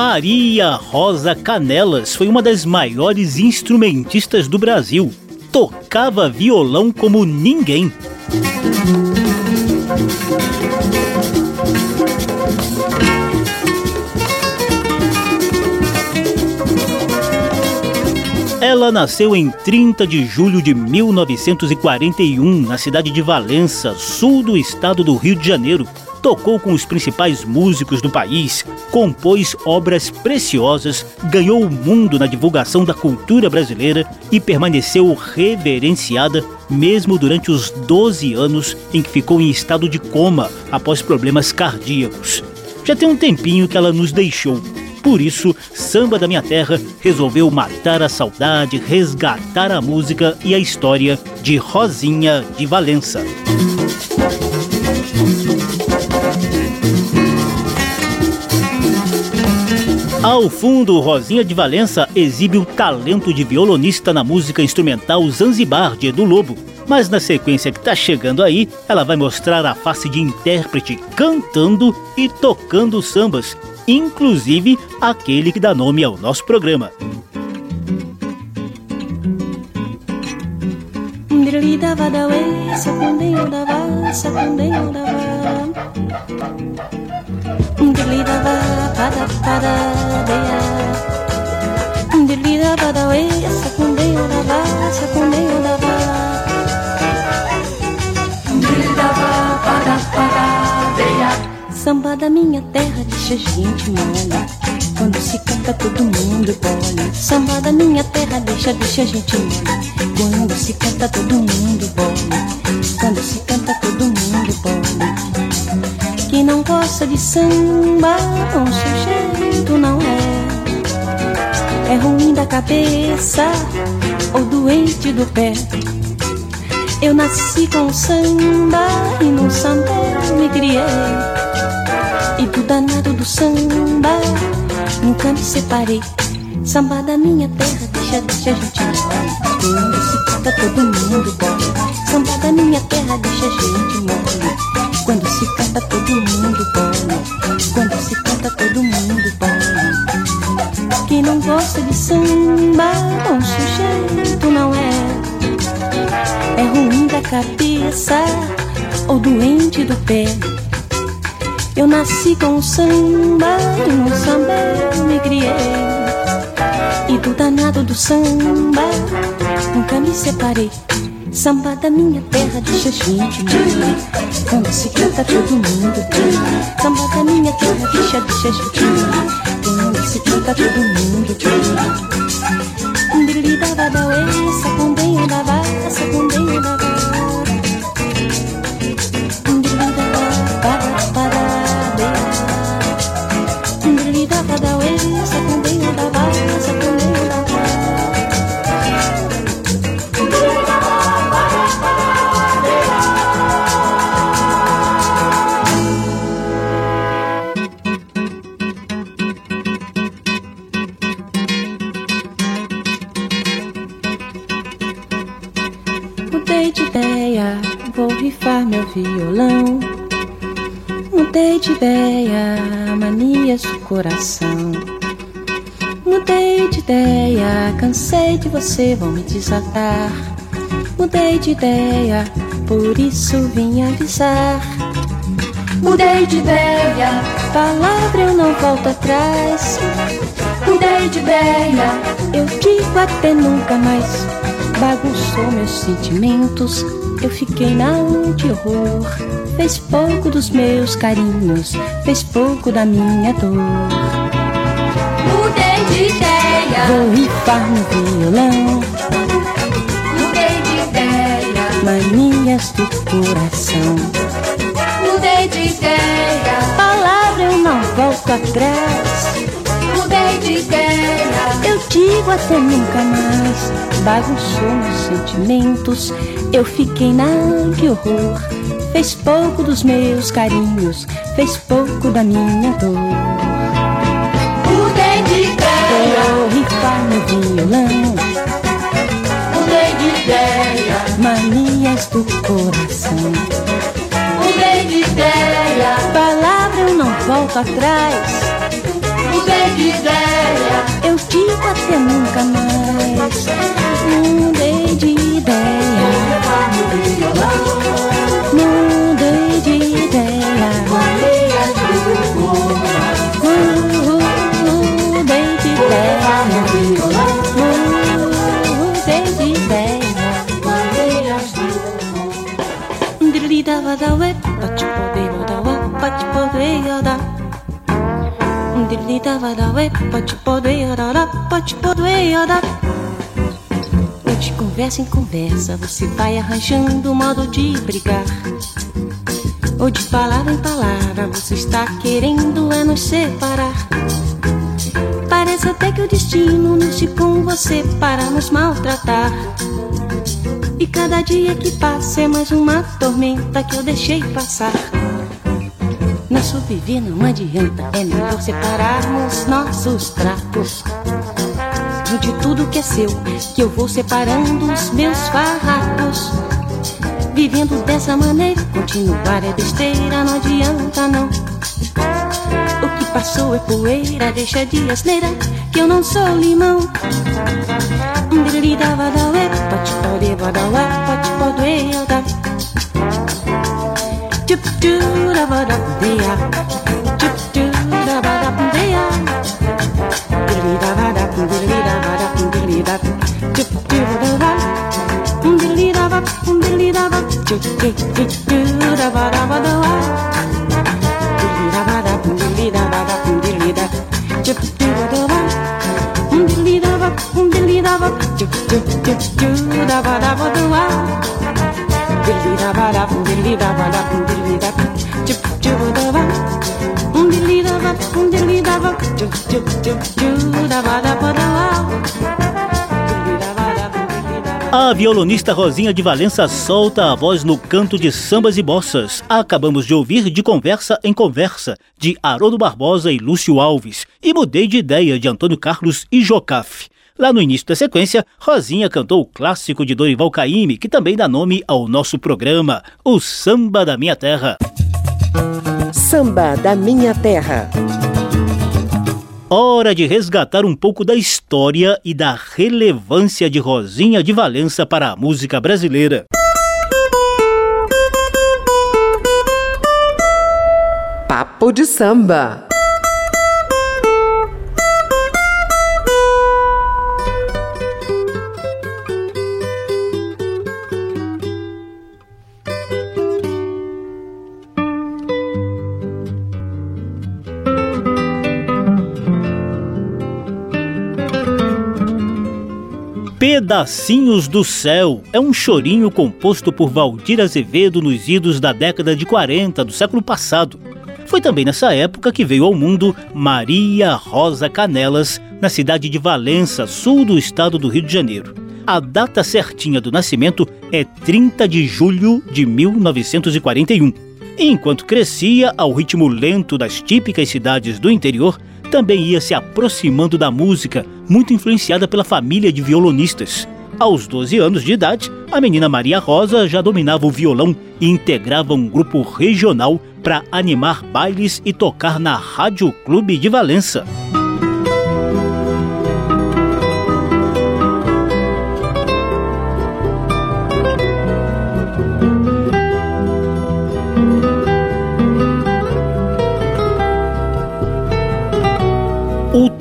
Maria Rosa Canelas foi uma das maiores instrumentistas do Brasil. Tocava violão como ninguém. Ela nasceu em 30 de julho de 1941 na cidade de Valença, sul do estado do Rio de Janeiro, tocou com os principais músicos do país, compôs obras preciosas, ganhou o mundo na divulgação da cultura brasileira e permaneceu reverenciada mesmo durante os 12 anos em que ficou em estado de coma após problemas cardíacos. Já tem um tempinho que ela nos deixou. Por isso, Samba da Minha Terra resolveu matar a saudade, resgatar a música e a história de Rosinha de Valença. Ao fundo, Rosinha de Valença exibe o talento de violonista na música instrumental Zanzibar de Edu Lobo. Mas na sequência que tá chegando aí, ela vai mostrar a face de intérprete cantando e tocando sambas, inclusive aquele que dá nome ao nosso programa. Dirlida pada pada deya Dirlida pada we sakundeyo dava sakundeyo dava Dirlida pada pada deya Samba da minha terra deixa a gente mole Quando se canta todo mundo bole Samba da minha terra deixa, deixa a gente mole Quando se canta todo mundo bole Quando se canta todo mundo bole que não gosta de samba, um sujeito não é. É ruim da cabeça ou doente do pé. Eu nasci com samba e no samba me criei. E do danado do samba nunca me separei. Samba da minha terra, deixa, deixa a gente morrer. Quando se canta todo mundo bom. Samba da minha terra, deixa a gente morrer. Quando se canta todo mundo bola, quando se canta todo mundo bola. Quem não gosta de samba, bom sujeito não é. É ruim da cabeça ou doente do pé. Eu nasci com samba e no samba eu me criei. E do danado do samba nunca me separei. Samba da minha terra a gente morrer Quando se canta todo mundo Samba da minha terra a gente morrer Quando se canta todo mundo bem Dili da cansei de você, vão me desatar. Mudei de ideia, por isso vim avisar. Mudei de ideia, palavra eu não volto atrás. Mudei de ideia, eu digo até nunca mais. Bagunçou meus sentimentos, eu fiquei na de horror. Fez pouco dos meus carinhos, fez pouco da minha dor. Ideia, vou rifar no violão. Mudei de ideia, manias do coração. Mudei de ideia. Palavra eu não volto atrás. Mudei de ideia. Eu digo até nunca mais. Bagunçou meus sentimentos. Eu fiquei na que horror. Fez pouco dos meus carinhos. Fez pouco da minha dor. Violão. Mudei de ideia. Manias do coração. Mudei de ideia. Palavra eu não volto atrás mudei de ideia. Eu digo até nunca mais. Pode poder pode poder arará. De conversa em conversa, você vai arranjando modo de brigar. Ou de palavra em palavra, você está querendo é nos separar. Parece até que o destino nos com você para nos maltratar. E cada dia que passa é mais uma tormenta que eu deixei passar. Nosso viver não adianta, é melhor separarmos nossos trapos. De tudo que é seu, que eu vou separando os meus farrapos. Vivendo dessa maneira, continuar é besteira, não adianta não. O que passou é poeira, deixa de asneira, que eu não sou limão. Pode poder, pode poder, pode poder, Chup do da ba da dea. Chup do da ba da dea. Diddly da ba da diddly da ba da diddly da. Chup do da ba. Diddly da ba diddly da ba. Chup do da ba da ba da wa. Diddly da ba da diddly da ba da diddly da. Chup do da ba. Diddly da ba diddly da ba. Chup chup chup do da ba da ba da wa. A violonista Rosinha de Valença solta a voz no canto de sambas e bossas. Acabamos de ouvir De Conversa em Conversa, de Haroldo Barbosa e Lúcio Alves. E Mudei de Ideia, de Antônio Carlos e Jocafe. Lá no início da sequência, Rosinha cantou o clássico de Dorival Caymmi, que também dá nome ao nosso programa, o Samba da Minha Terra. Samba da Minha Terra. Hora de resgatar um pouco da história e da relevância de Rosinha de Valença para a música brasileira. Papo de samba. Pedacinhos do Céu é um chorinho composto por Valdir Azevedo nos idos da década de 40 do século passado. Foi também nessa época que veio ao mundo Maria Rosa Canelas, na cidade de Valença, sul do estado do Rio de Janeiro. A data certinha do nascimento é 30 de julho de 1941. E enquanto crescia ao ritmo lento das típicas cidades do interior, também ia se aproximando da música, muito influenciada pela família de violonistas. Aos 12 anos de idade, a menina Maria Rosa já dominava o violão e integrava um grupo regional para animar bailes e tocar na Rádio Clube de Valença.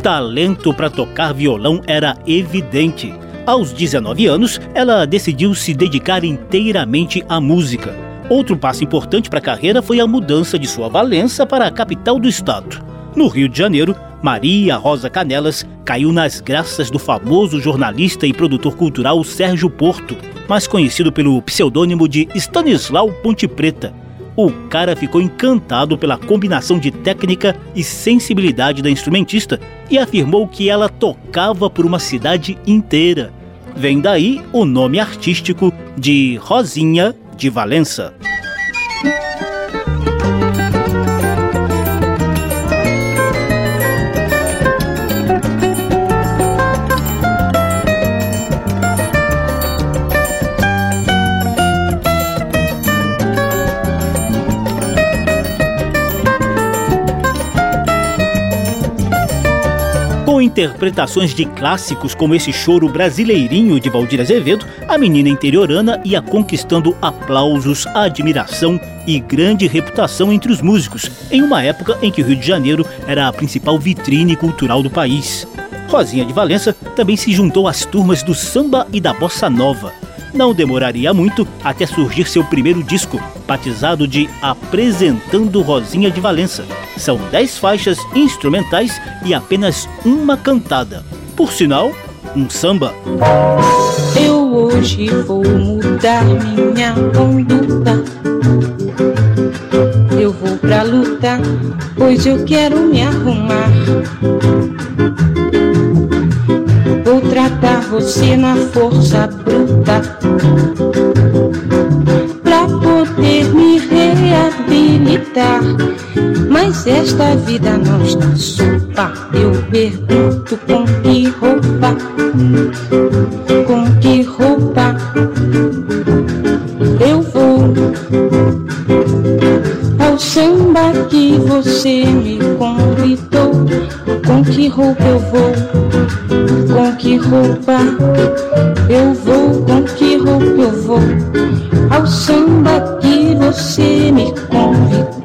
Talento para tocar violão era evidente. Aos 19 anos, ela decidiu se dedicar inteiramente à música. Outro passo importante para a carreira foi a mudança de sua Valença para a capital do estado. No Rio de Janeiro, Maria Rosa Canelas caiu nas graças do famoso jornalista e produtor cultural Sérgio Porto, mais conhecido pelo pseudônimo de Stanislau Ponte Preta O cara ficou encantado pela combinação de técnica e sensibilidade da instrumentista e afirmou que ela tocava por uma cidade inteira. Vem daí o nome artístico de Rosinha de Valença. Interpretações de clássicos como esse choro brasileirinho de Valdir Azevedo, a menina interiorana ia conquistando aplausos, admiração e grande reputação entre os músicos, em uma época em que o Rio de Janeiro era a principal vitrine cultural do país. Rosinha de Valença também se juntou às turmas do samba e da bossa nova. Não demoraria muito até surgir seu primeiro disco, batizado de Apresentando Rosinha de Valença. São dez faixas instrumentais e apenas uma cantada. Por sinal, um samba. Eu hoje vou mudar minha conduta. Eu vou pra luta, pois eu quero me arrumar. Você na força bruta. Pra poder me reabilitar. Mas esta vida não está sopa Eu pergunto com que roupa. Com que roupa Eu vou? Ao samba que você me convidou Com que roupa eu vou com que roupa eu vou, com que roupa eu vou ao samba que você me convidou.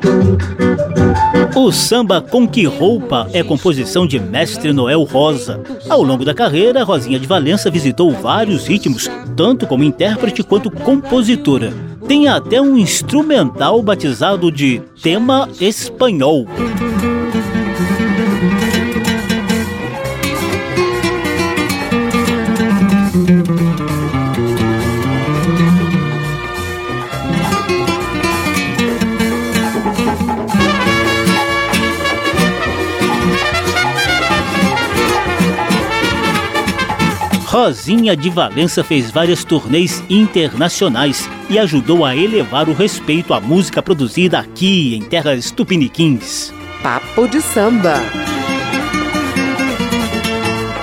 O samba Com Que Roupa é composição de Mestre Noel Rosa. Ao longo da carreira, Rosinha de Valença visitou vários ritmos, tanto como intérprete quanto compositora. Tem até um instrumental batizado de Tema Espanhol. Rosinha de Valença fez várias turnês internacionais e ajudou a elevar o respeito à música produzida aqui em terras tupiniquins. Papo de samba.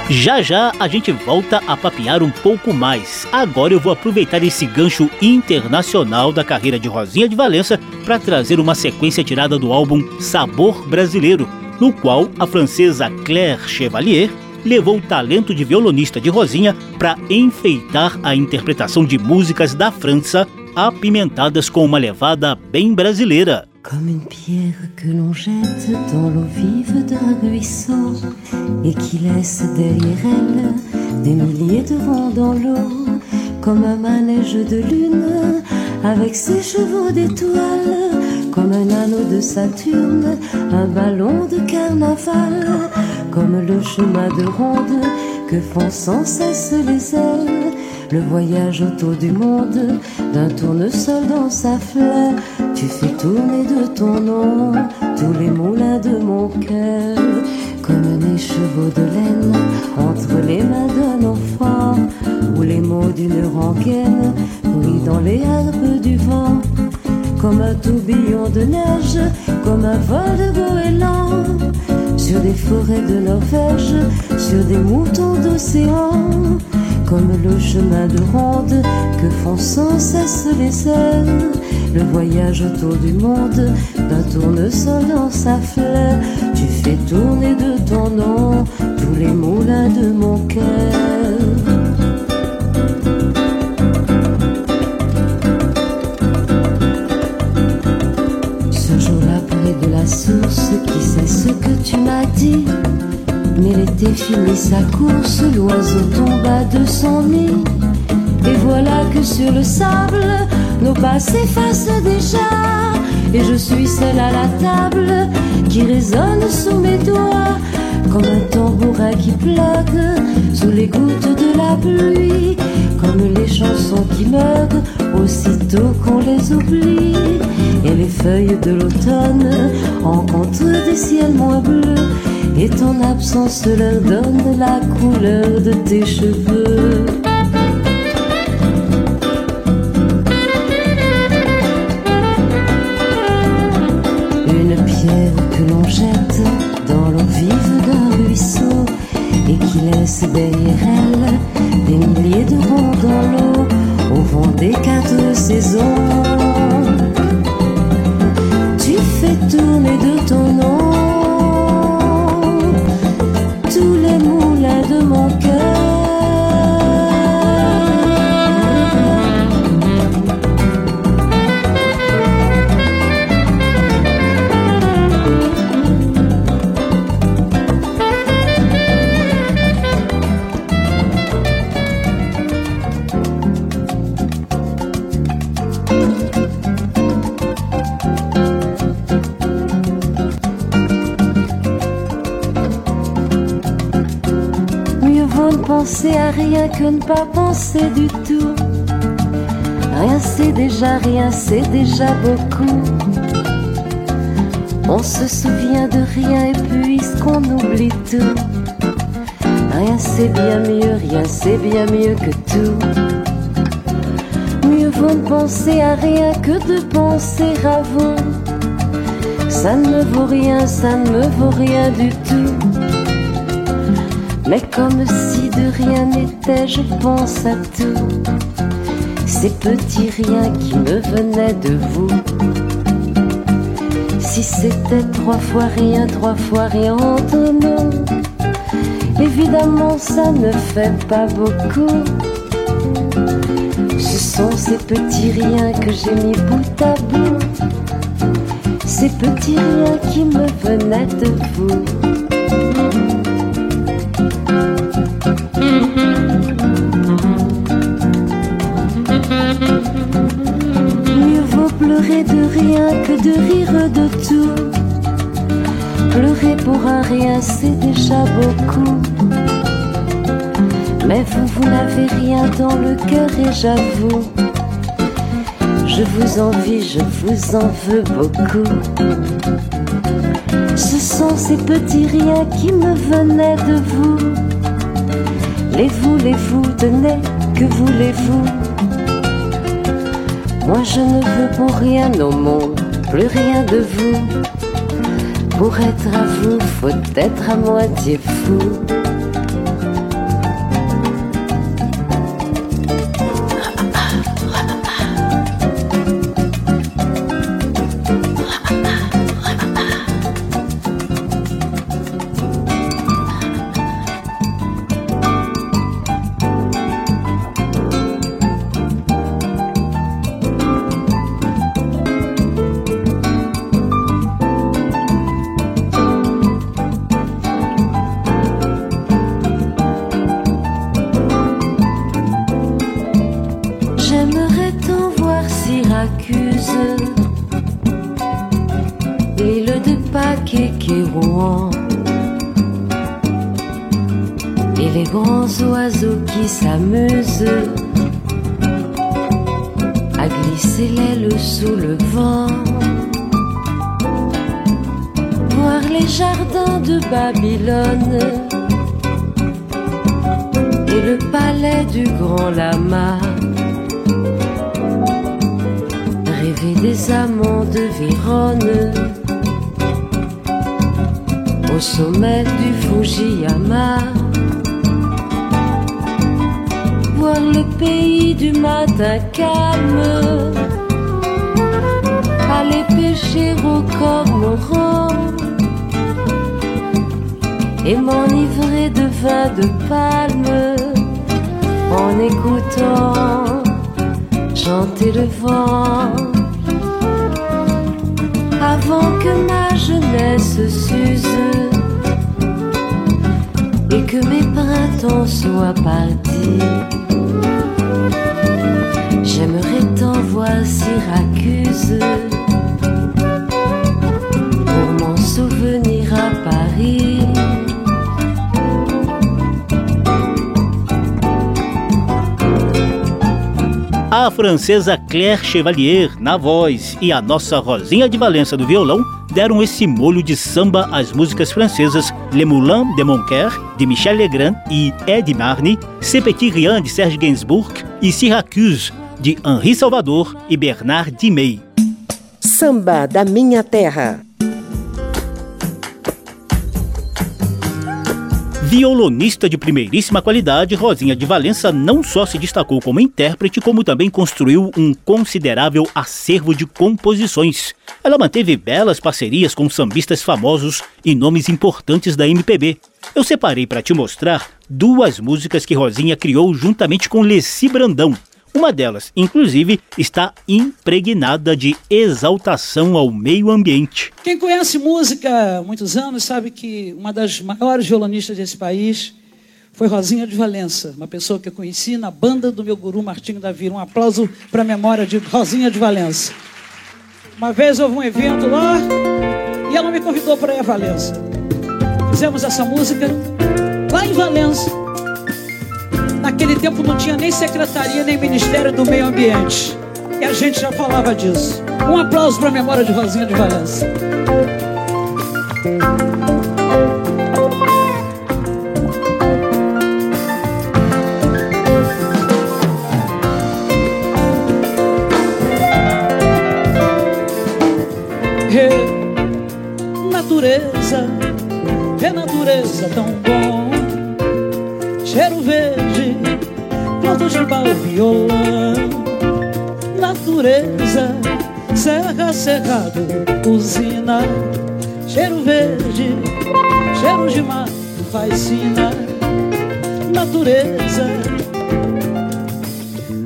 Já já a gente volta a papear um pouco mais. Agora eu vou aproveitar esse gancho internacional da carreira de Rosinha de Valença para trazer uma sequência tirada do álbum Sabor Brasileiro, no qual a francesa Claire Chevalier levou o talento de violonista de Rosinha para enfeitar a interpretação de músicas da França apimentadas com uma levada bem brasileira. Comme une pierre que l'on jette dans l'eau vive d'un ruisseau et qui laisse derrière elle des milliers de ronds dans l'eau, comme un manège de lune avec ses chevaux d'étoiles, comme un anneau de Saturne, un ballon de carnaval, comme le chemin de ronde que font sans cesse les ailes. Le voyage autour du monde d'un tournesol dans sa fleur, tu fais tourner de ton nom tous les moulins de mon cœur, comme des chevaux de laine entre les mains d'un enfant, ou les mots d'une rengaine brillent dans les herbes du vent, comme un tourbillon de neige, comme un vol de goéland sur des forêts de Norvège, sur des moutons d'océan, comme le chemin de ronde que font sans cesse les ailes. Le voyage autour du monde d'un tournesol dans sa fleur, tu fais tourner de ton nom tous les moulins de mon cœur. Près de la source, qui sait ce que tu m'as dit Mais l'été finit sa course, l'oiseau tomba de son nid. Et voilà que sur le sable, nos pas s'effacent déjà. Et je suis seule à la table qui résonne sous mes doigts. Comme un tambourin qui plaque sous les gouttes de la pluie. Comme les chansons qui meurent aussitôt qu'on les oublie. Et les feuilles de l'automne rencontrent des ciels moins bleus et ton absence leur donne la couleur de tes cheveux. Une pierre que l'on jette dans l'eau vive d'un ruisseau et qui laisse derrière elle des milliers de ronds dans l'eau au vent des quatre saisons. Du tout. Rien c'est déjà rien, c'est déjà beaucoup. On se souvient de rien et puisqu'on oublie tout. Rien c'est bien mieux, rien c'est bien mieux que tout. Mieux vaut ne penser à rien que de penser à vous. Ça ne me vaut rien, ça ne me vaut rien du tout. Mais comme si de rien n'était, je pense à tout. Ces petits riens qui me venaient de vous. Si c'était trois fois rien, trois fois rien entre nous, évidemment ça ne fait pas beaucoup. Ce sont ces petits riens que j'ai mis bout à bout. Ces petits riens qui me venaient de vous. Mieux vaut pleurer de rien que de rire de tout. Pleurer pour un rien, c'est déjà beaucoup. Mais vous, vous n'avez rien dans le cœur et j'avoue, je vous envie, je vous en veux beaucoup. Ce sont ces petits riens qui me venaient de vous. Les vous, les vous, tenez, que voulez-vous? Moi je ne veux pour rien au monde, plus rien de vous. Pour être à vous, faut être à moitié fou. S'amusent à glisser l'aile sous le vent. Voir les jardins de Babylone et le palais du grand lama. Rêver des amants de Vérone au sommet du Fujiyama. Voir le pays du matin calme, aller pêcher au cormoran. Et m'enivrer de vin de palme. En écoutant chanter le vent. Avant que ma jeunesse s'use. Et que mes printemps soient partis. Syracuse pour m'en souvenir à Paris. a francesa Claire Chevalier na voz e a nossa Rosinha de Valença no violão deram esse molho de samba às músicas francesas Le Moulin de Moncaire, de Michel Legrand e Ed Marny, C'est Petit Rien, de Serge Gainsbourg e Syracuse, de Henri Salvador e Bernard Dimei. Samba da Minha Terra Violonista de primeiríssima qualidade, Rosinha de Valença não só se destacou como intérprete, como também construiu um considerável acervo de composições. Ela manteve belas parcerias com sambistas famosos e nomes importantes da MPB. Eu separei para te mostrar duas músicas que Rosinha criou juntamente com Leci Brandão, uma delas, inclusive, está impregnada de exaltação ao meio ambiente. Quem conhece música há muitos anos sabe que uma das maiores violonistas desse país foi Rosinha de Valença, uma pessoa que eu conheci na banda do meu guru Martinho da Vira. Um aplauso para a memória de Rosinha de Valença. Uma vez houve um evento lá e ela me convidou para ir a Valença. Fizemos essa música lá em Valença. Naquele tempo não tinha nem secretaria nem Ministério do Meio Ambiente. E a gente já falava disso. Um aplauso para a memória de Rosinha de Valença. natureza, é natureza tão bom. Cheiro verde, plantas de pau, violão. Natureza, serra, cerrado, usina. Cheiro verde, cheiro de mar, fascina. Natureza,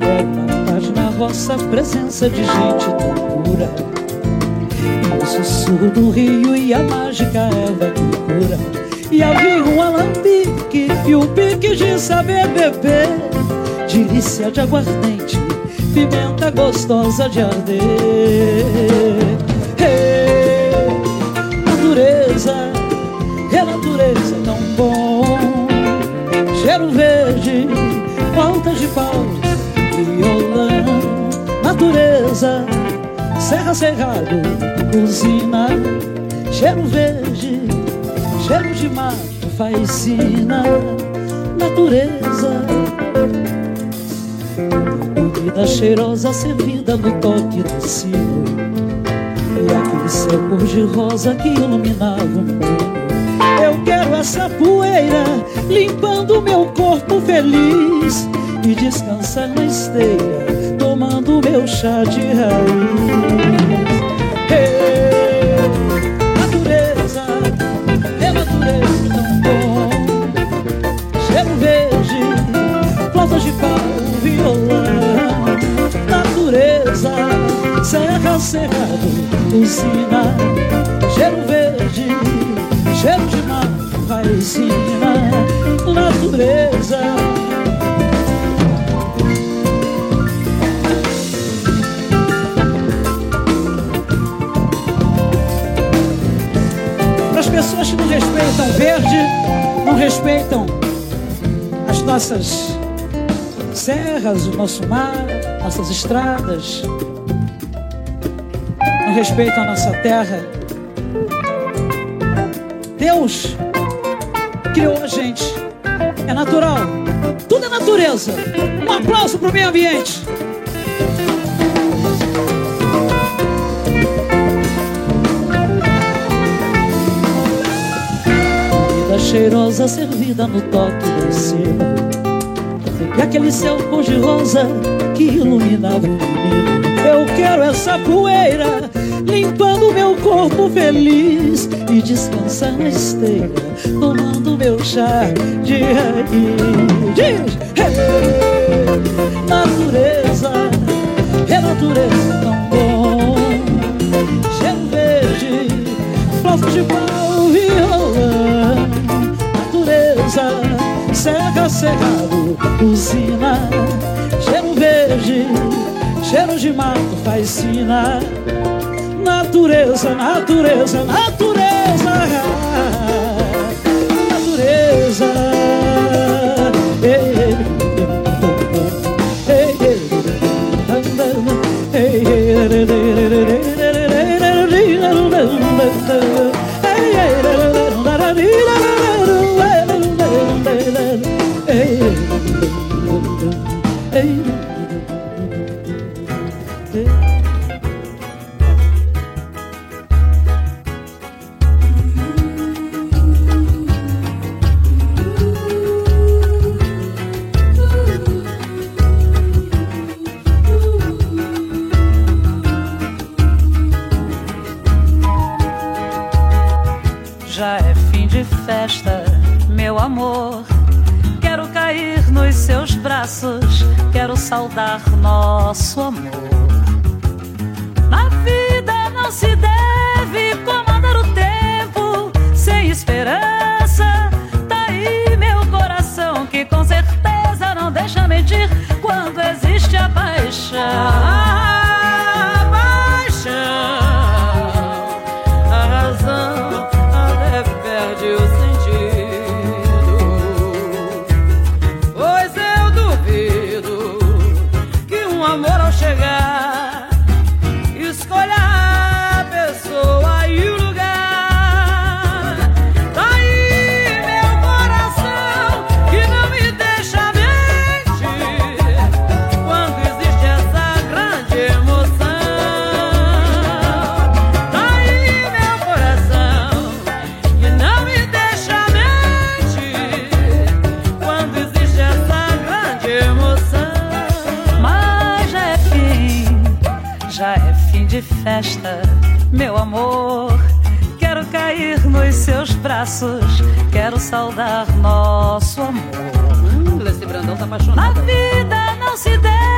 é paz na roça, presença de gente tão pura o sussurro do rio e a mágica erva que cura E havia um alambique e o pique de saber beber Delícia de aguardente, pimenta gostosa de arder. Hey, Natureza, é natureza tão bom. Cheiro verde, volta de pau, violão Natureza Serra Cerrado, usina, cheiro verde, cheiro de mato, faicina, natureza. Comida cheirosa servida no toque do sino. E aquele céu cor-de-rosa que iluminava o mundo. Eu quero essa poeira limpando meu corpo feliz. E descansar na esteira tomando meu chá de raiz. Serra, cerrado, usina. Cheiro verde, cheiro de mar, raicina. Natureza. pessoas que não respeitam verde, não respeitam as nossas serras, o nosso mar, nossas estradas, não respeitam a nossa terra. Deus criou a gente, é natural, tudo é natureza. Um aplauso para o meio ambiente. cheirosa servida no toque do sino E aquele céu cor-de-rosa que iluminava o menino Eu quero essa poeira limpando meu corpo feliz E descansar na esteira tomando meu chá de raiz. Diz, hey, natureza, é natureza tão bom. Cheiro verde, flores de pau, violão serra, cerrado, usina, cheiro verde, cheiro de mato, natureza, natureza, natureza, natureza. Quero saudar nosso amor. Na vida não se deve comandar o tempo sem esperança. Tá aí meu coração que com certeza não deixa mentir quando existe a paixão. Braços, quero saudar nosso amor. Hum, Brandão tá apaixonado. Na vida não se deve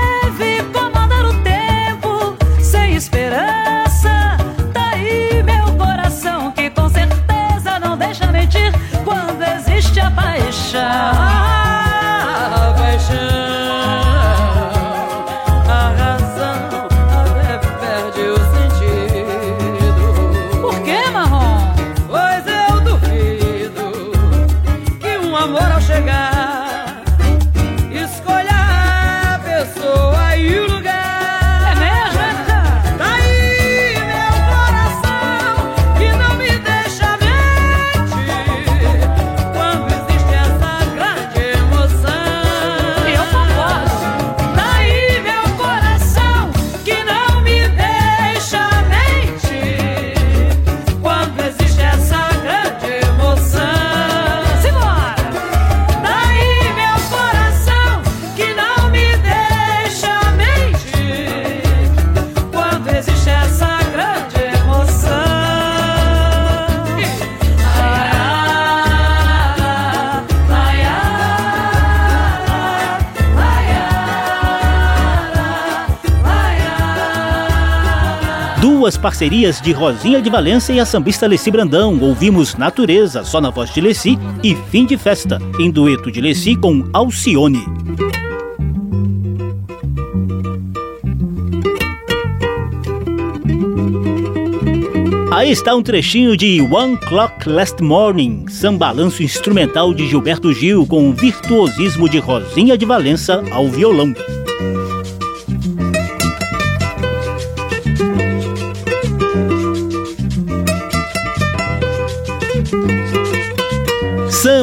parcerias de Rosinha de Valença e a sambista Leci Brandão. Ouvimos Natureza, só na voz de Leci, e Fim de Festa, em dueto de Leci com Alcione. Aí está um trechinho de One Clock Last Morning, sambalanço instrumental de Gilberto Gil com o virtuosismo de Rosinha de Valença ao violão.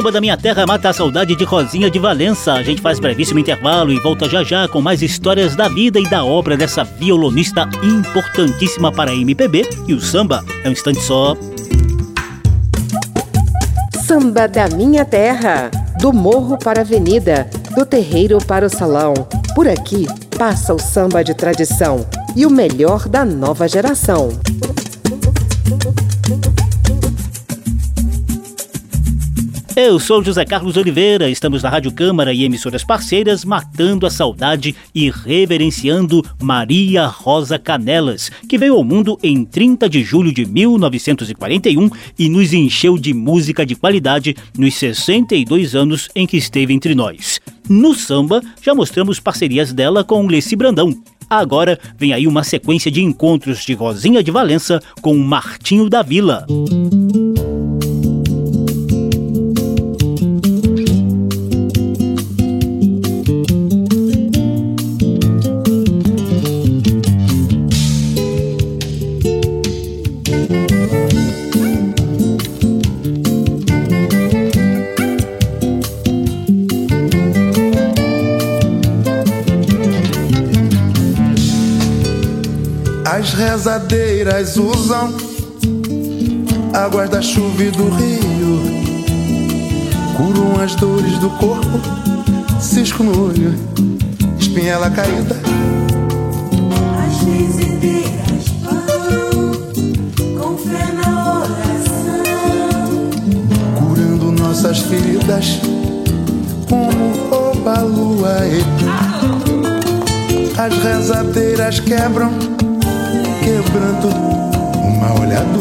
Samba da Minha Terra mata a saudade de Rosinha de Valença. A gente faz brevíssimo intervalo e volta já já com mais histórias da vida e da obra dessa violonista importantíssima para a MPB. E o samba é um instante só. Samba da Minha Terra. Do morro para a avenida, do terreiro para o salão. Por aqui passa o samba de tradição e o melhor da nova geração. Eu sou José Carlos Oliveira, estamos na Rádio Câmara e emissoras parceiras matando a saudade e reverenciando Maria Rosa Canelas, que veio ao mundo em 30 de julho de 1941 e nos encheu de música de qualidade nos 62 anos em que esteve entre nós. No samba, já mostramos parcerias dela com Leci Brandão. Agora vem aí uma sequência de encontros de Rosinha de Valença com Martinho da Vila. Rezadeiras usam a guarda-chuva do rio, curam as dores do corpo, cisco no olho, espinhela caída. As benzedeiras vão com fé na oração, feridas como rouba a lua. As rezadeiras quebram, quebrando o mal olhado.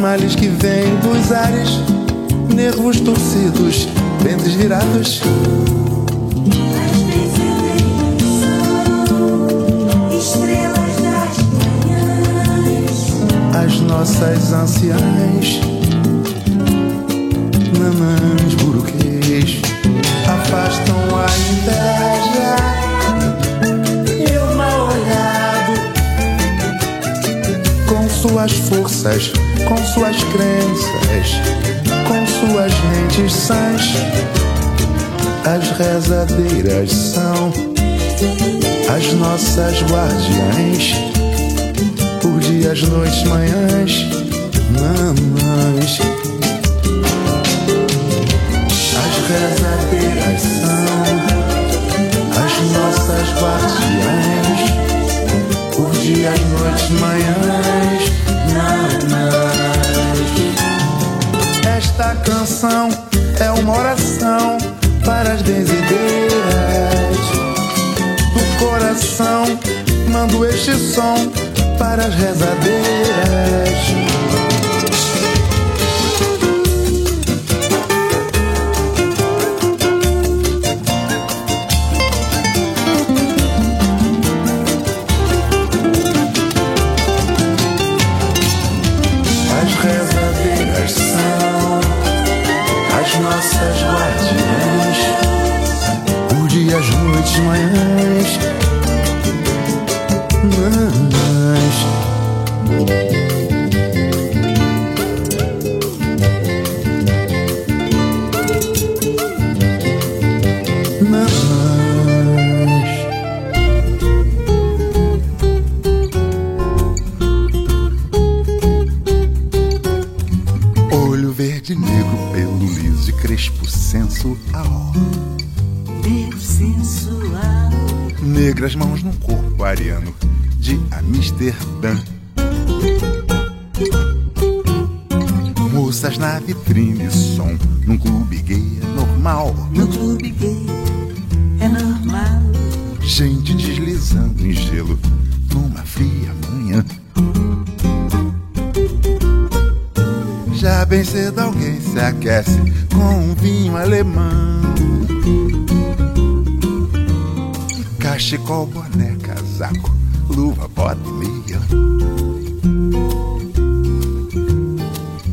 Males que vêm dos ares, nervos torcidos, ventres virados. as nossas anciãs, nanãs buruquês, afastam a inveja suas forças, com suas crenças, com suas mentes sãs. As rezadeiras são as nossas guardiães por dias, noites, manhãs, mamães. As rezadeiras são as nossas guardiãs, por dias, noites, manhãs, mamães. Esta canção é uma oração para as benzedeiras do coração. Mando este som para as rezadeiras. Dias, Negras mãos num corpo ariano de Amsterdã. Moças na vitrine, som num clube gay é normal. No clube gay é normal. Gente deslizando em gelo numa fria manhã. Já bem cedo alguém se aquece com um vinho alemão. Cachecol, boné, casaco, luva, bota e meia.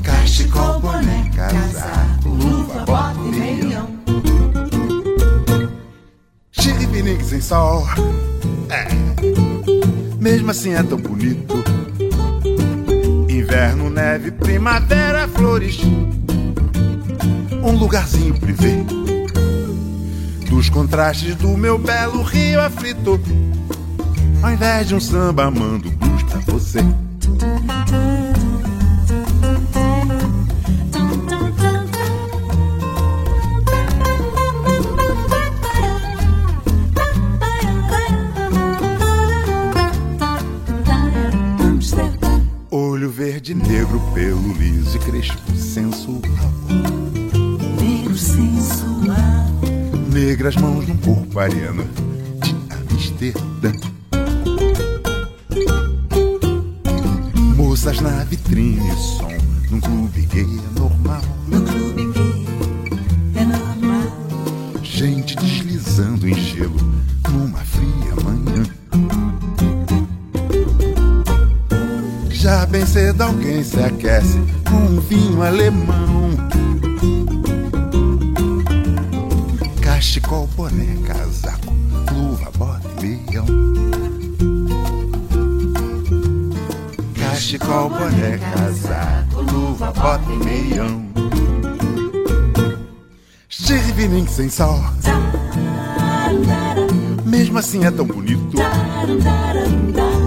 Cachecol, boné, casaco, luva, bota e meia. Chiripiningue sem sol. É. Mesmo assim é tão bonito. Inverno, neve, primavera, flores. Um lugarzinho privê. Dos contrastes do meu belo rio aflito. Ao invés de um samba, mando blues pra você. Num de Amsterdã. Moças na vitrine, som num clube gay é normal. No clube gay é normal. Gente deslizando em gelo numa fria manhã. Já bem cedo alguém se aquece com um vinho alemão. Cachecol, boné, casaco, Cachecol, boné, casaco, luva, bota e meião. Chirivinim sem sol. Mesmo assim é tão bonito.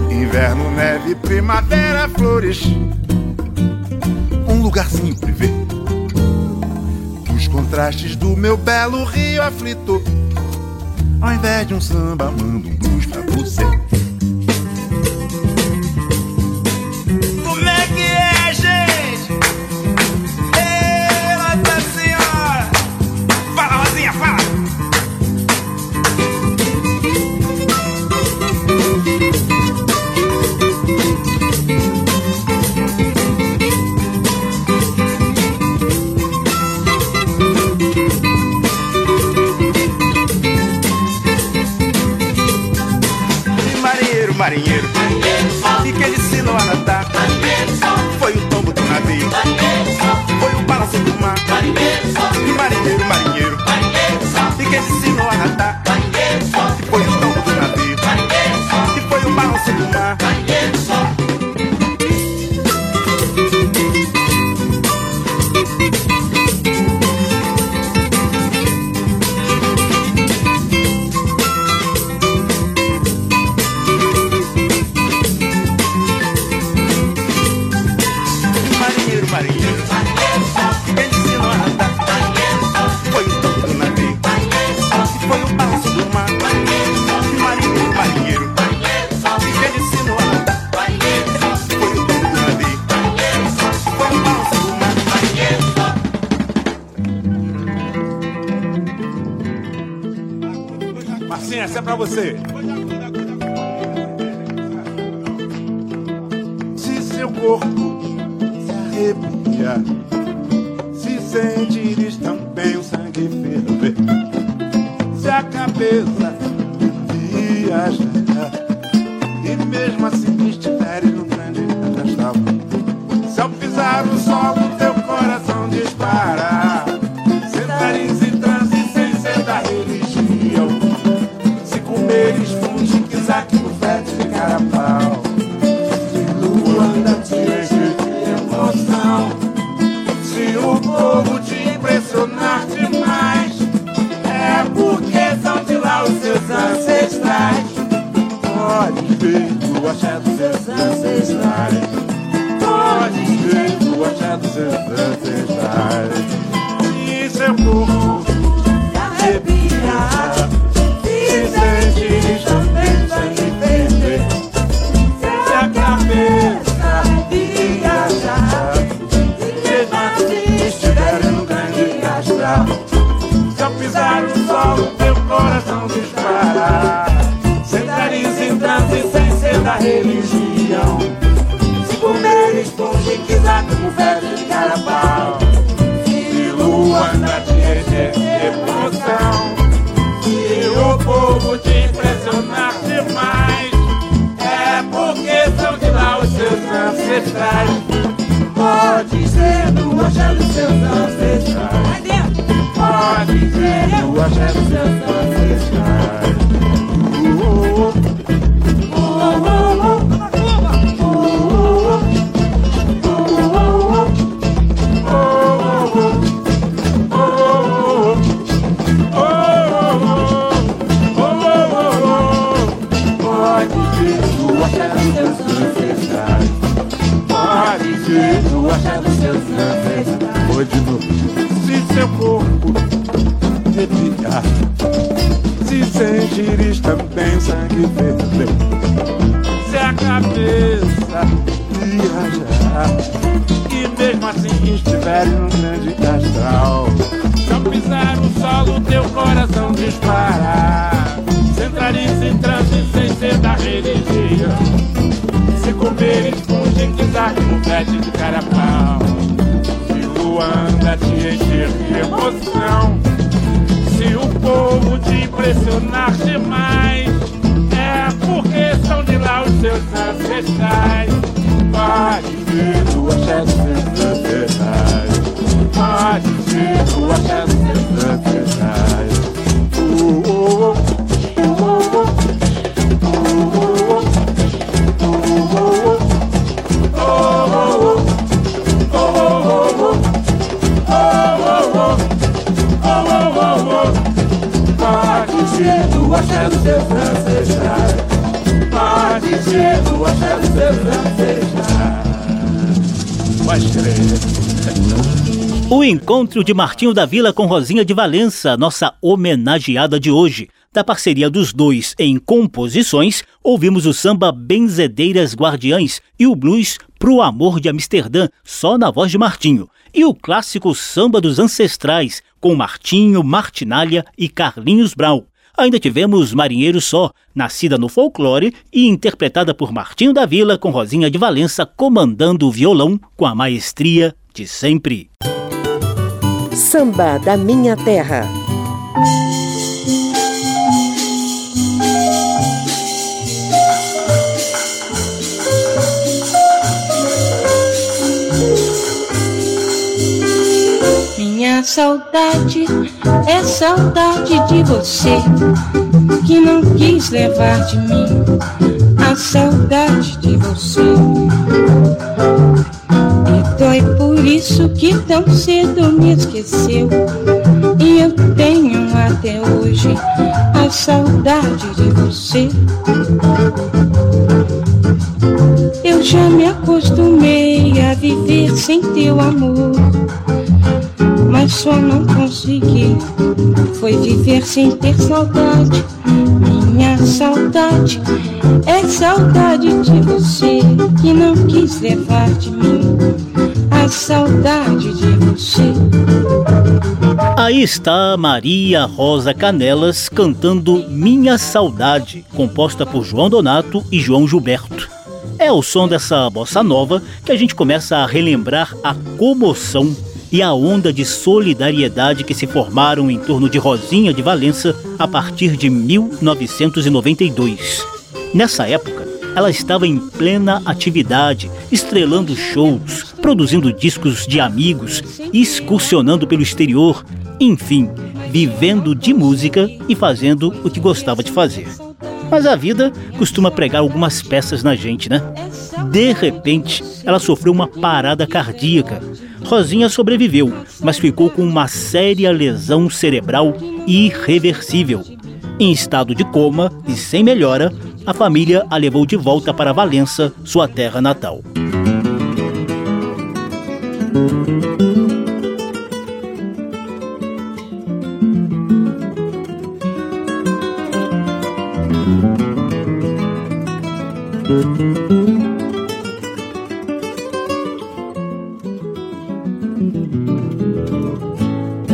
Inverno, neve, primavera, flores. Um lugarzinho privê. Dos contrastes do meu belo rio aflito. Ao invés de um samba, mando um blues pra você. Coração disparar. Sentares em transe sem ser da religião. Se comer esponja e quiser como febre de carapau. Se lua te encher de emoção. Se o povo te impressionar demais. É porque são de lá os seus ancestrais. Pode ser do axé dos seus ancestrais. Pode ser do axé dos seus ancestrais. Pode ser do axé dos seus ancestrais. Foi de novo se seu corpo arrepiar, se sentires também sangue ferver, se a cabeça viajar e mesmo assim estiver num grande astral, se ao pisar o solo teu coração disparar, se entrares em transe sem ser da religião, se comeres com quiser no pede de carapau. Anda te encher de emoção. O povo te impressionar demais, é porque são de lá os seus ancestrais. Pode ser do axé dos seus ancestrais. Pode ser do axé dos seus ancestrais. Uh, uh. Encontro de Martinho da Vila com Rosinha de Valença, nossa homenageada de hoje. Da parceria dos dois em composições, ouvimos o samba Benzedeiras Guardiães e o blues Pro Amor de Amsterdã, só na voz de Martinho. E o clássico Samba dos Ancestrais, com Martinho, Martinalha e Carlinhos Brau. Ainda tivemos Marinheiro Só, nascida no folclore e interpretada por Martinho da Vila com Rosinha de Valença comandando o violão com a maestria de sempre. Samba da Minha Terra. Minha saudade é saudade de você, que não quis levar de mim a saudade de você. E dói por isso que tão cedo me esqueceu. E eu tenho até hoje a saudade de você. Eu já me acostumei a viver sem teu amor. Mas só não consegui. Foi viver sem ter saudade. Minha saudade é saudade de você que não quis levar de mim. A saudade de você. Aí está Maria Rosa Canelas cantando Minha Saudade, composta por João Donato e João Gilberto. É o som dessa bossa nova que a gente começa a relembrar a comoção e a onda de solidariedade que se formaram em torno de Rosinha de Valença a partir de 1992. Nessa época, ela estava em plena atividade, estrelando shows, produzindo discos de amigos, excursionando pelo exterior, enfim, vivendo de música e fazendo o que gostava de fazer. Mas a vida costuma pregar algumas peças na gente, né? De repente, ela sofreu uma parada cardíaca. Rosinha sobreviveu, mas ficou com uma séria lesão cerebral irreversível. Em estado de coma e sem melhora, a família a levou de volta para Valença, sua terra natal.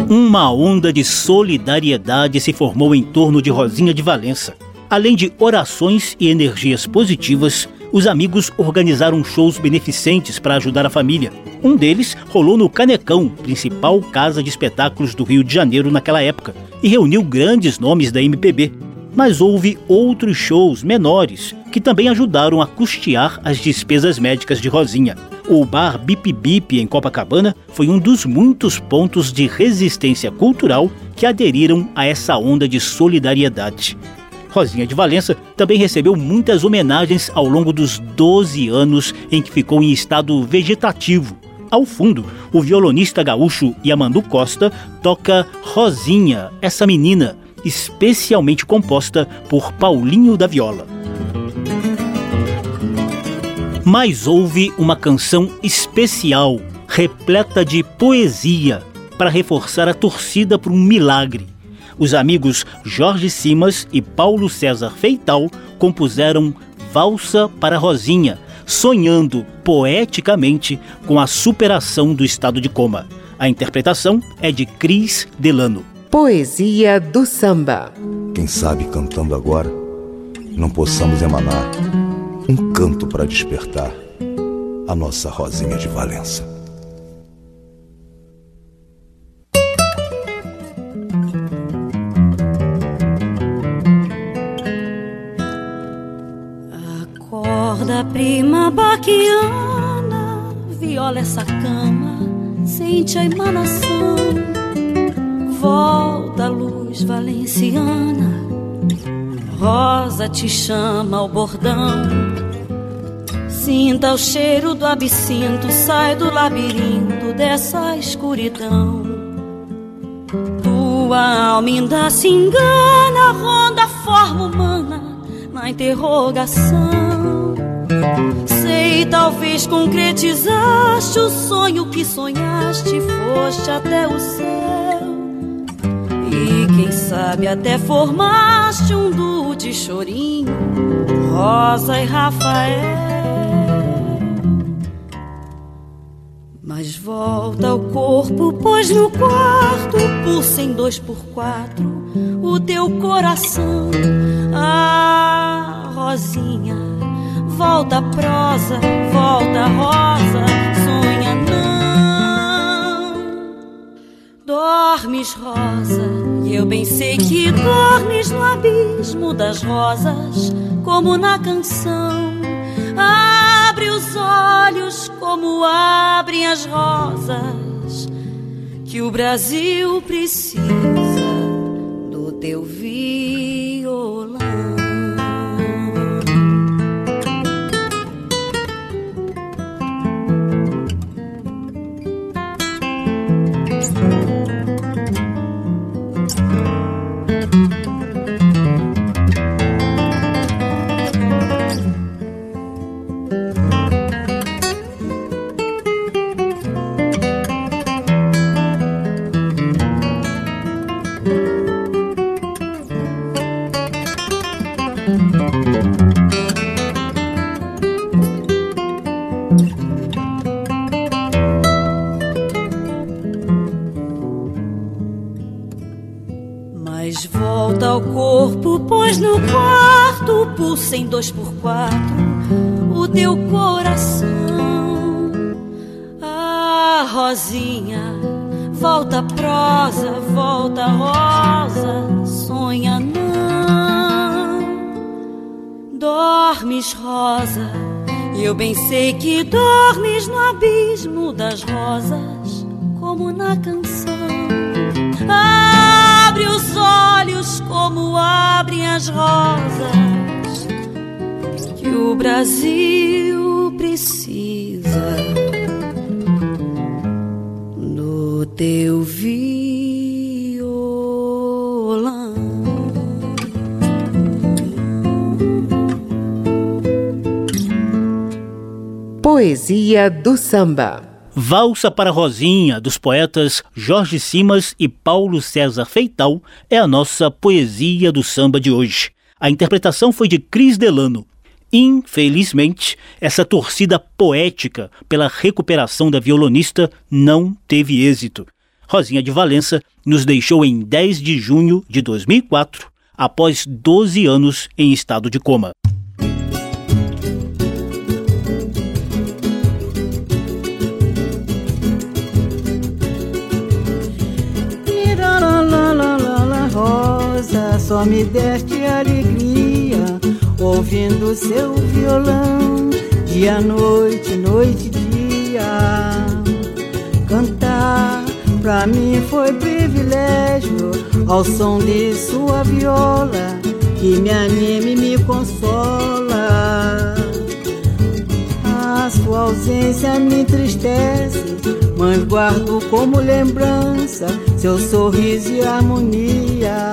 Uma onda de solidariedade se formou em torno de Rosinha de Valença. Além de orações e energias positivas, os amigos organizaram shows beneficentes para ajudar a família. Um deles rolou no Canecão, principal casa de espetáculos do Rio de Janeiro naquela época, e reuniu grandes nomes da MPB. Mas houve outros shows menores que também ajudaram a custear as despesas médicas de Rosinha. O bar Bip Bip em Copacabana foi um dos muitos pontos de resistência cultural que aderiram a essa onda de solidariedade. Rosinha de Valença também recebeu muitas homenagens ao longo dos 12 anos em que ficou em estado vegetativo. Ao fundo, o violonista gaúcho Yamandu Costa toca Rosinha, essa menina, especialmente composta por Paulinho da Viola. Mas houve uma canção especial, repleta de poesia, para reforçar a torcida por um milagre. Os amigos Jorge Simas e Paulo César Feital compuseram Valsa para Rosinha, sonhando poeticamente com a superação do estado de coma. A interpretação é de Cris Delano. Poesia do samba. Quem sabe cantando agora não possamos emanar um canto para despertar a nossa Rosinha de Valença. Acorda, prima baquiana, viola essa cama, sente a emanação. Volta, luz valenciana, rosa te chama ao bordão. Sinta o cheiro do absinto, sai do labirinto dessa escuridão. Tua alma ainda se engana, ronda a forma humana na interrogação. Sei, talvez concretizaste o sonho que sonhaste, foste até o céu. E quem sabe até formaste um duo de chorinho, Rosa e Rafael. Mas volta ao corpo, pois no quarto pulsa em dois por quatro o teu coração. Ah, Rosinha, volta prosa, volta rosa, sonha não. Dormes, rosa, e eu bem sei que dormes no abismo das rosas, como na canção. Abre os olhos como abrem as rosas, que o Brasil precisa do teu violão. Pois no quarto pulsa em dois por quatro o teu coração. Ah, Rosinha, volta prosa, volta rosa, sonha não. Dormes, rosa, eu bem sei que dormes no abismo das rosas, como na canção. Abre os olhos como abrem as rosas, que o Brasil precisa do teu violão. Poesia do Samba. Valsa para Rosinha, dos poetas Jorge Simas e Paulo César Feital, é a nossa poesia do samba de hoje. A interpretação foi de Cris Delano. Infelizmente, essa torcida poética pela recuperação da violonista não teve êxito. Rosinha de Valença nos deixou em 10 de junho de 2004, após 12 anos em estado de coma. Só me deste alegria ouvindo seu violão, dia, noite, noite, dia. Cantar pra mim foi privilégio, ao som de sua viola, que me anima e me consola. A sua ausência me entristece, mas guardo como lembrança seu sorriso e harmonia.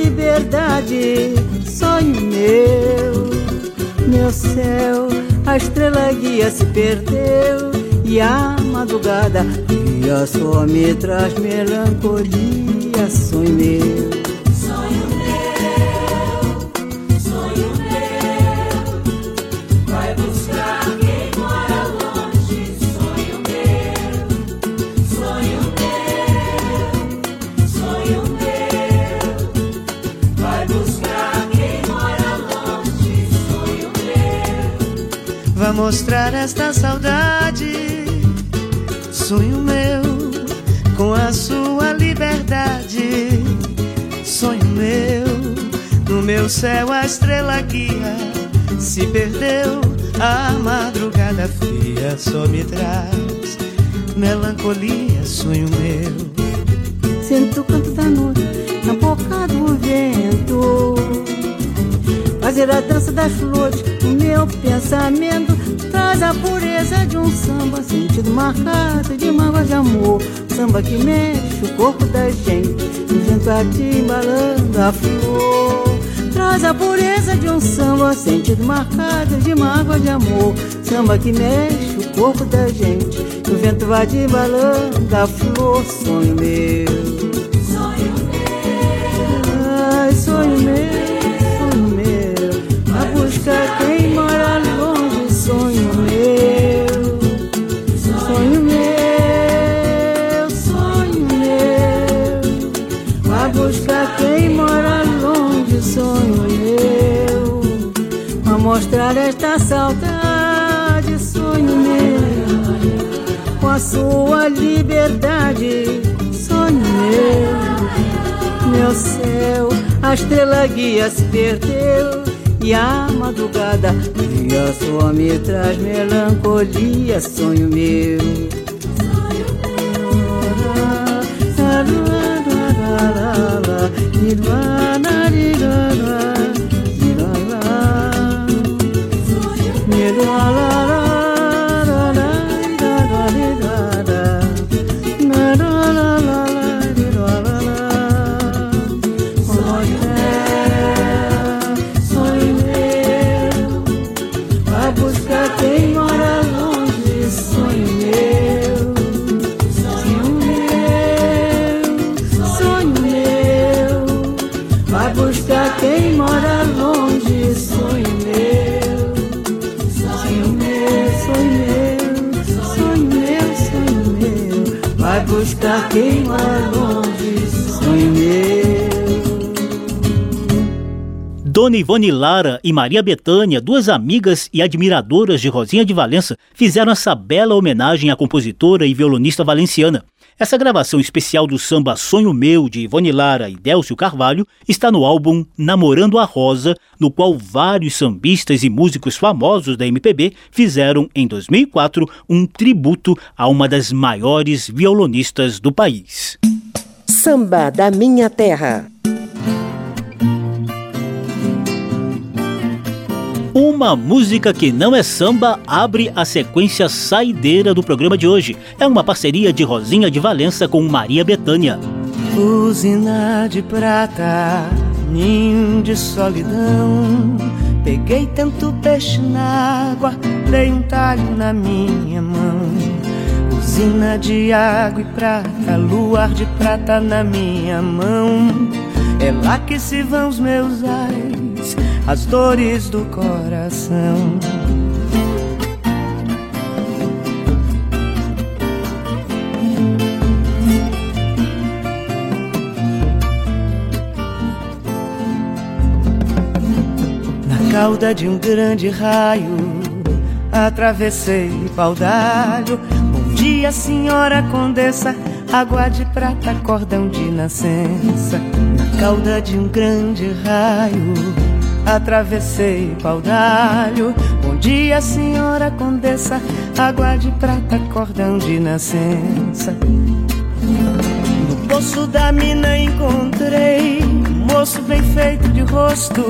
liberdade, sonho meu, meu céu, a estrela guia se perdeu e a madrugada dia só me traz melancolia, sonho meu. Mostrar esta saudade, sonho meu, com a sua liberdade, sonho meu, no meu céu a estrela guia se perdeu, a madrugada fria só me traz melancolia, sonho meu. Sinto o canto da noite na boca do vento. Fazer a dança das flores, o meu pensamento traz a pureza de um samba, sentido marcado de mágoa de amor. Samba que mexe o corpo da gente, o vento atimbalando a flor. Traz a pureza de um samba, sentido marcado de mágoa de amor. Samba que mexe o corpo da gente, o vento vai atimbalando a flor. Sonho meu. sonho meu, Ai, sonho meu, sonho meu, a buscar mostrar esta saudade, sonho meu, com a sua liberdade, sonho meu. Meu céu, a estrela guia se perdeu e a madrugada dia só me traz melancolia, sonho meu. Sonho swallow Dona Ivone Lara e Maria Bethânia, duas amigas e admiradoras de Rosinha de Valença, fizeram essa bela homenagem à compositora e violonista valenciana. Essa gravação especial do samba Sonho Meu de Ivone Lara e Délcio Carvalho está no álbum Namorando a Rosa, no qual vários sambistas e músicos famosos da MPB fizeram, em 2004, um tributo a uma das maiores violonistas do país. Samba da Minha Terra. Uma música que não é samba abre a sequência saideira do programa de hoje. É uma parceria de Rosinha de Valença com Maria Bethânia. Usina de prata, ninho de solidão. Peguei tanto peixe na água, dei um talho na minha mão. Usina de água e prata, luar de prata na minha mão. É lá que se vão os meus ais, as dores do coração. Na cauda de um grande raio, atravessei paudalho. Bom dia, senhora condessa, água de prata, cordão de nascença. Cauda de um grande raio, atravessei paudalho. Bom dia, senhora condessa, água de prata, cordão de nascença. No poço da mina encontrei um moço bem feito de rosto.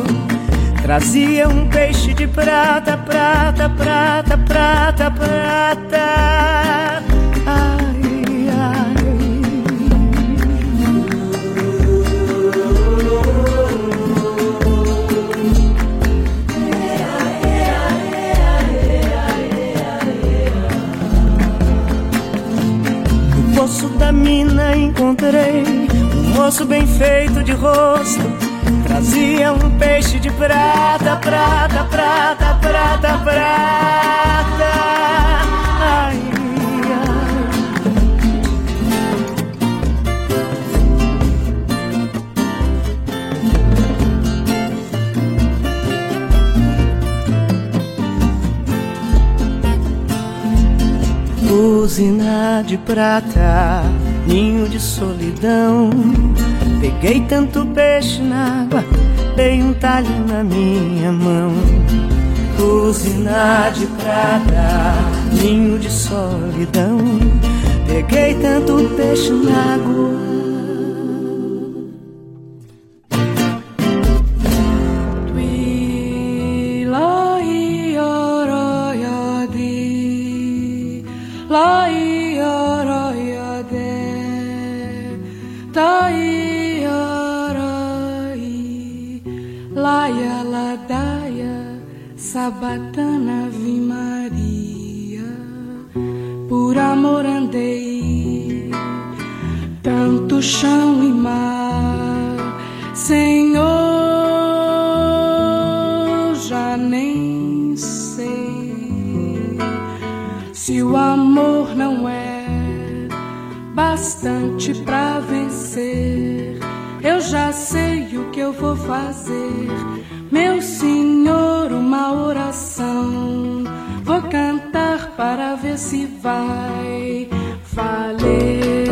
Trazia um peixe de prata, prata, prata, prata, prata. Feito de rosto. Trazia um peixe de prata, prata, prata, prata, prata. Ai. Usina de prata, ninho de solidão. Peguei tanto peixe na água, dei um talho na minha mão. Usina de prata, ninho de solidão. Peguei tanto peixe na água. Já sei o que eu vou fazer, meu Senhor, uma oração. Vou cantar para ver se vai valer.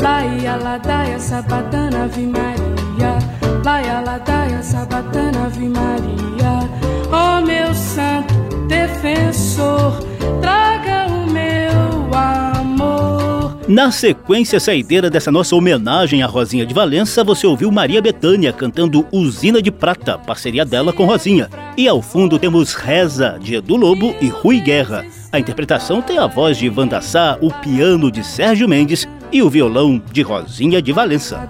Laia, ladaia, sabatana, ave Maria. Laia, ladaia, sabatana, ave Maria. Oh, meu santo defensor, Na sequência saideira dessa nossa homenagem à Rosinha de Valença, você ouviu Maria Bethânia cantando Usina de Prata, parceria dela com Rosinha. E ao fundo temos Reza, de Edu Lobo e Rui Guerra. A interpretação tem a voz de Wanda Sá, o piano de Sérgio Mendes e o violão de Rosinha de Valença.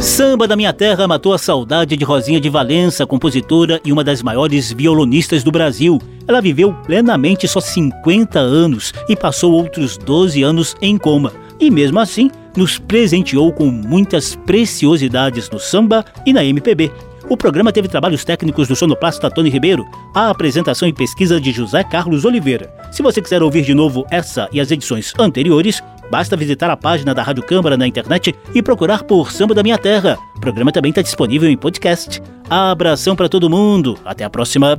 Samba da Minha Terra matou a saudade de Rosinha de Valença, compositora e uma das maiores violonistas do Brasil. Ela viveu plenamente só 50 anos e passou outros 12 anos em coma. e mesmo assim nos presenteou com muitas preciosidades no samba e na MPB. O programa teve trabalhos técnicos do sonoplasta Tony Ribeiro, a apresentação e pesquisa de José Carlos Oliveira. Se você quiser ouvir de novo essa e as edições anteriores, basta visitar a página da Rádio Câmara na internet e procurar por Samba da Minha Terra. O programa também está disponível em podcast. Abração para todo mundo. Até a próxima.